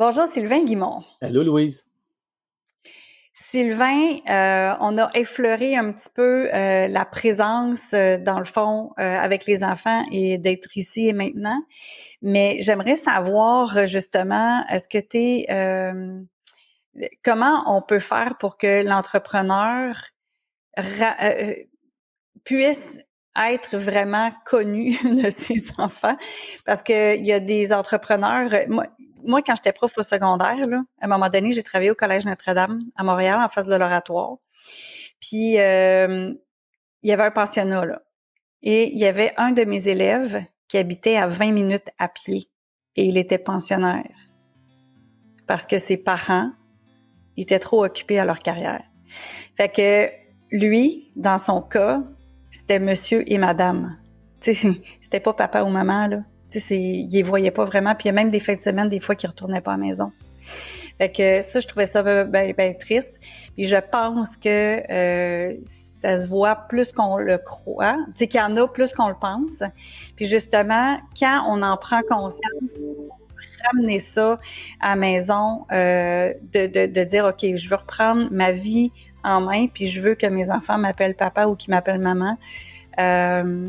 Bonjour Sylvain Guimont. Allô Louise. Sylvain, euh, on a effleuré un petit peu euh, la présence, euh, dans le fond, avec les enfants et d'être ici et maintenant. Mais j'aimerais savoir justement, est-ce que tu es... comment on peut faire pour que l'entrepreneur puisse être vraiment connu de ses enfants? Parce qu'il y a des entrepreneurs... Moi, moi, quand j'étais prof au secondaire, à un moment donné, j'ai travaillé au Collège Notre-Dame à Montréal, en face de l'oratoire. Puis, euh, il y avait un pensionnat, là. Et il y avait un de mes élèves qui habitait à 20 minutes à pied. Et il était pensionnaire. Parce que ses parents étaient trop occupés à leur carrière. Fait que lui, dans son cas, c'était monsieur et madame. C'était pas papa ou maman, là. Tu sais, ils les voyaient pas vraiment. Puis il y a même des fins de semaine, des fois, qu'ils retournaient pas à la maison. Fait que ça, je trouvais ça ben, ben triste. Puis je pense que euh, ça se voit plus qu'on le croit. Tu sais, qu'il y en a plus qu'on le pense. Puis justement, quand on en prend conscience, ramener ça à la maison, euh, de, de, de, dire, OK, je veux reprendre ma vie en main, puis je veux que mes enfants m'appellent papa ou qu'ils m'appellent maman. Euh,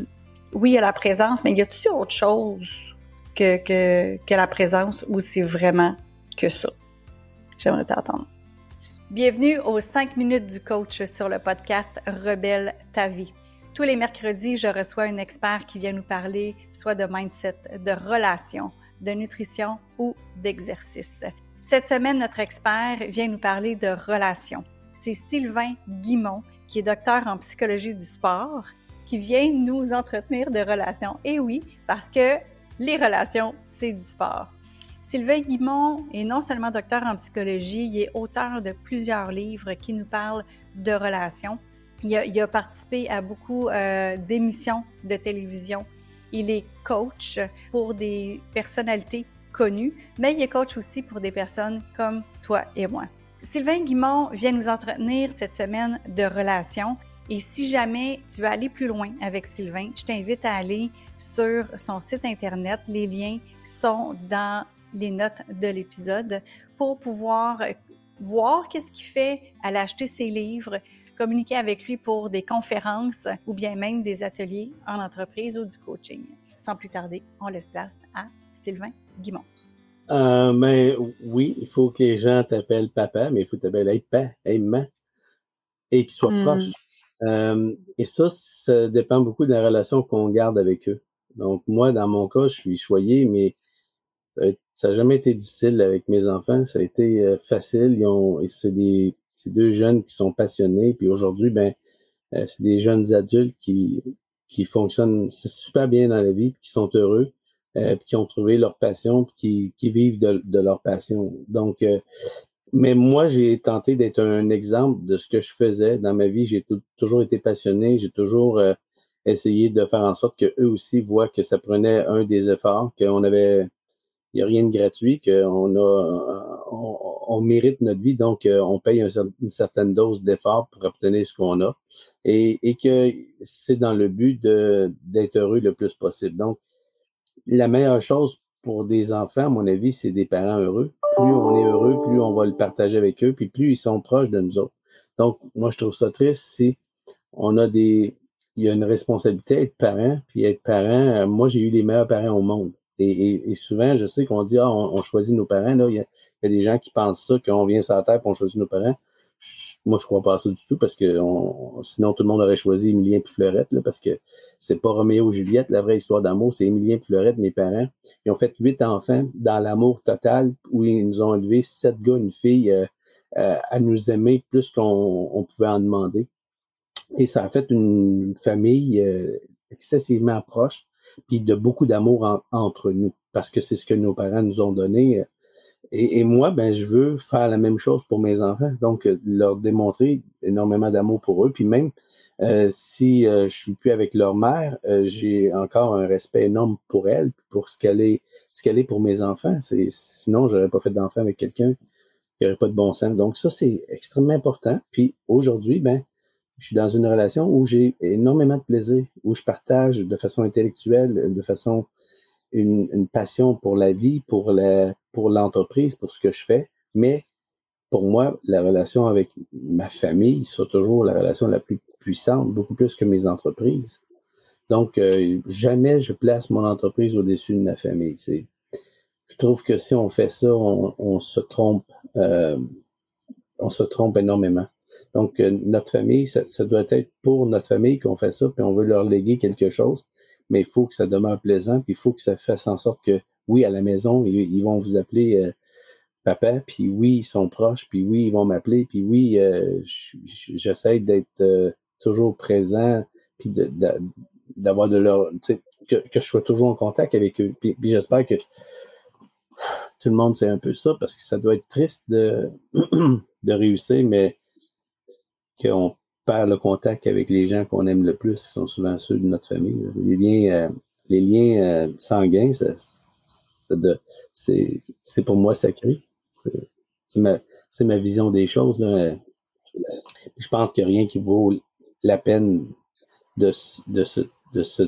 oui, il y a la présence, mais y a-t-il autre chose que, que, que la présence ou c'est vraiment que ça? J'aimerais t'attendre. Bienvenue aux 5 minutes du coach sur le podcast Rebelle ta vie. Tous les mercredis, je reçois un expert qui vient nous parler soit de mindset, de relations, de nutrition ou d'exercice. Cette semaine, notre expert vient nous parler de relations. C'est Sylvain Guimont, qui est docteur en psychologie du sport qui vient nous entretenir de relations. Et oui, parce que les relations, c'est du sport. Sylvain Guimont est non seulement docteur en psychologie, il est auteur de plusieurs livres qui nous parlent de relations. Il a, participé à beaucoup euh, d'émissions de télévision. Il est coach pour des personnalités connues, mais il est coach aussi pour des personnes comme toi et moi. Sylvain Guimont vient nous entretenir cette semaine de relations. Et si jamais tu veux aller plus loin avec Sylvain, je t'invite à aller sur son site Internet. Les liens sont dans les notes de l'épisode pour pouvoir voir qu'est-ce qu'il fait, aller acheter ses livres, communiquer avec lui pour des conférences ou bien même des ateliers en entreprise ou du coaching. Sans plus tarder, on laisse place à Sylvain Guimont. Euh, mais oui, il faut que les gens t'appellent papa, mais il faut t'appeler papa, maman, et qu'ils soient hmm. proches. Euh, et ça, ça dépend beaucoup de la relation qu'on garde avec eux. Donc, moi, dans mon cas, je suis choyé, mais ça n'a jamais été difficile avec mes enfants. Ça a été euh, facile. Ils ont, c'est des, deux jeunes qui sont passionnés. Puis aujourd'hui, ben, euh, c'est des jeunes adultes qui, qui fonctionnent super bien dans la vie, qui sont heureux, puis qui ont trouvé leur passion, puis qui, qui vivent de, de leur passion. Donc, mais moi, j'ai tenté d'être un exemple de ce que je faisais dans ma vie. J'ai toujours été passionné, j'ai toujours euh, essayé de faire en sorte qu'eux aussi voient que ça prenait un des efforts, qu'on avait, il n'y a rien de gratuit, qu'on a, on, mérite notre vie, donc euh, on paye une certaine dose d'effort pour obtenir ce qu'on a, et que c'est dans le but d'être heureux le plus possible. Donc, la meilleure chose pour des enfants, à mon avis, c'est des parents heureux plus on est heureux, plus on va le partager avec eux, puis plus ils sont proches de nous autres. Donc, moi, je trouve ça triste si on a des. Il y a une responsabilité être parent, puis être parent, euh, moi, j'ai eu les meilleurs parents au monde. Et, souvent, je sais qu'on dit, ah, on, choisit nos parents. Là. Il, y a, des gens qui pensent ça, qu'on vient sur la terre et on choisit nos parents. Moi, je crois pas à ça du tout parce que sinon tout le monde aurait choisi Émilien et Fleurette, là, parce que c'est pas Roméo et Juliette, la vraie histoire d'amour, c'est Émilien et Fleurette, mes parents. Ils ont fait huit enfants dans l'amour total où ils nous ont élevé sept gars, une fille euh, euh, à nous aimer plus qu'on pouvait en demander. Et ça a fait une famille euh, excessivement proche, puis de beaucoup d'amour entre nous, parce que c'est ce que nos parents nous ont donné et, moi, ben, je veux faire la même chose pour mes enfants. Donc, euh, leur démontrer énormément d'amour pour eux. Puis même euh, si euh, je suis plus avec leur mère, j'ai encore un respect énorme pour elle, pour ce qu'elle est, ce qu'elle est pour mes enfants. C'est, sinon, j'aurais pas fait d'enfant avec quelqu'un qui aurait pas de bon sens. Donc, ça, c'est extrêmement important. Puis aujourd'hui, ben, je suis dans une relation où j'ai énormément de plaisir, où je partage de façon intellectuelle, de façon une, passion pour la vie, pour pour l'entreprise, pour ce que je fais, mais pour moi, la relation avec ma famille, c'est toujours la relation la plus puissante, beaucoup plus que mes entreprises. Donc, euh, jamais je place mon entreprise au-dessus de ma famille. Je trouve que si on fait ça, on, on se trompe, euh, on se trompe énormément. Donc, euh, notre famille, ça, ça, doit être pour notre famille qu'on fait ça, puis on veut leur léguer quelque chose, mais il faut que ça demeure plaisant, puis il faut que ça fasse en sorte que, oui, à la maison, ils, vont vous appeler euh, papa, puis oui, ils sont proches, puis oui, ils vont m'appeler, puis oui, euh, j'essaie d'être toujours présent, puis d'avoir de, leur, que, je sois toujours en contact avec eux. Puis, puis j'espère que tout le monde sait un peu ça, parce que ça doit être triste de, de réussir, mais qu'on perd le contact avec les gens qu'on aime le plus, qui sont souvent ceux de notre famille. Les liens, euh, les liens euh, sanguins, c'est pour moi sacré. C'est ma, vision des choses. Je pense qu'il n'y a rien qui vaut la peine de, de, se, de se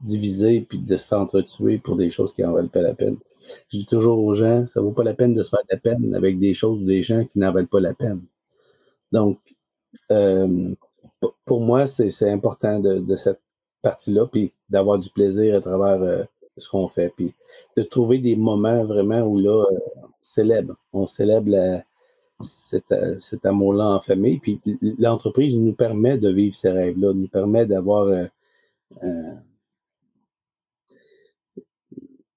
diviser puis de s'entretuer pour des choses qui n'en valent pas la peine. Je dis toujours aux gens, ça vaut pas la peine de se faire de la peine avec des choses ou des gens qui n'en valent pas la peine. Donc, euh, pour moi, c'est important de, cette partie-là, puis d'avoir du plaisir à travers euh, ce qu'on fait, puis de trouver des moments vraiment où là, euh, on célèbre, on célèbre cet, cet amour-là en famille, puis l'entreprise nous permet de vivre ces rêves-là, nous permet d'avoir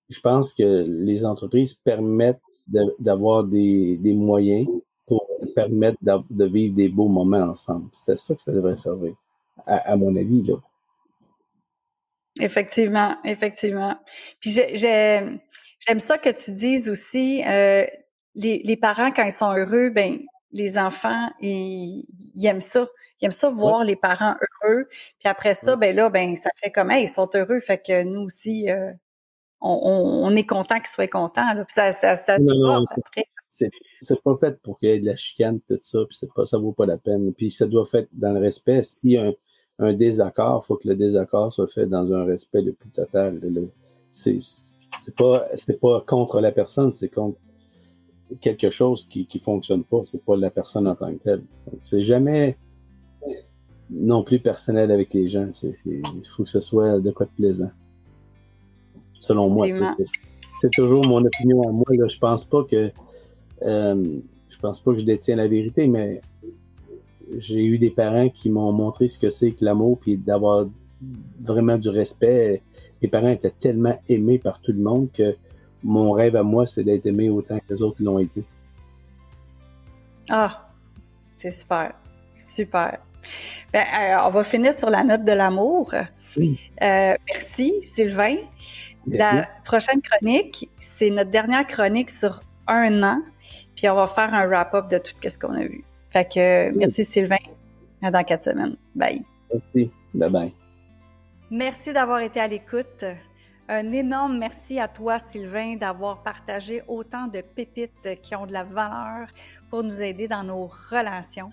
je pense que les entreprises permettent d'avoir des, des moyens pour permettre de vivre des beaux moments ensemble. C'est ça que ça devrait servir, à, mon avis. Là. Effectivement, effectivement. Puis j'aime ça que tu dises aussi, euh, les, les, parents, quand ils sont heureux, ben les enfants, ils, aiment ça. Ils aiment ça voir les parents heureux. Puis après ça, ben là, ben ça fait comme, hey, ils sont heureux. Fait que nous aussi, euh, on, on, est content qu'ils soient contents. Là. Puis ça, ça, ça non, non, après c'est pas fait pour qu'il y ait de la chicane, tout ça, puis c'est pas, ça vaut pas la peine. Puis ça doit être dans le respect. S'il y a un, désaccord, il faut que le désaccord soit fait dans un respect le plus total. C'est pas c'est pas contre la personne, c'est contre quelque chose qui qui fonctionne pas. C'est pas la personne en tant que telle. C'est jamais non plus personnel avec les gens. Il faut que ce soit de quoi de plaisant. Selon moi, c'est toujours mon opinion à moi. Là. Je pense pas que euh, je pense pas que je détiens la vérité, mais j'ai eu des parents qui m'ont montré ce que c'est que l'amour, puis d'avoir vraiment du respect. Mes parents étaient tellement aimés par tout le monde que mon rêve à moi, c'est d'être aimé autant que les autres l'ont été. Ah, c'est super, super. Ben, euh, on va finir sur la note de l'amour. Oui. Euh, merci, Sylvain. La prochaine chronique, c'est notre dernière chronique sur un an. Puis on va faire un wrap-up de tout ce qu'on a vu. Fait que merci Sylvain. À dans quatre semaines. Bye. Merci. Bye bye. Merci d'avoir été à l'écoute. Un énorme merci à toi, Sylvain, d'avoir partagé autant de pépites qui ont de la valeur pour nous aider dans nos relations.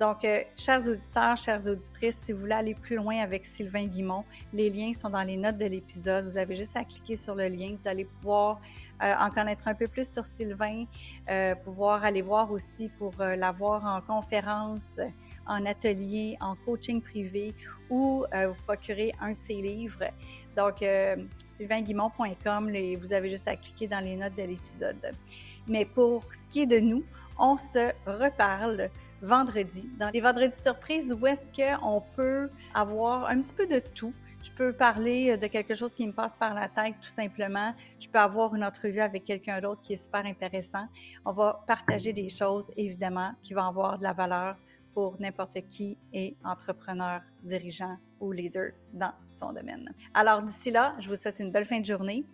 Donc, euh, chers auditeurs, chères auditrices, si vous voulez aller plus loin avec Sylvain Guimont, les liens sont dans les notes de l'épisode. Vous avez juste à cliquer sur le lien. Vous allez pouvoir euh, en connaître un peu plus sur Sylvain, euh, pouvoir aller voir aussi pour euh, l'avoir en conférence, en atelier, en coaching privé ou vous procurer un de ses livres. Donc, sylvainguimont.com, vous avez juste à cliquer dans les notes de l'épisode. Mais pour ce qui est de nous, on se reparle vendredi, dans les vendredis surprises où est-ce qu'on peut avoir un petit peu de tout? Je peux parler euh, de quelque chose qui me passe par la tête tout simplement. Je peux avoir une entrevue avec quelqu'un d'autre qui est super intéressant. On va partager des choses, évidemment, qui vont avoir de la valeur pour n'importe qui est entrepreneur, dirigeant ou leader dans son domaine. Alors d'ici là, je vous souhaite une belle fin de journée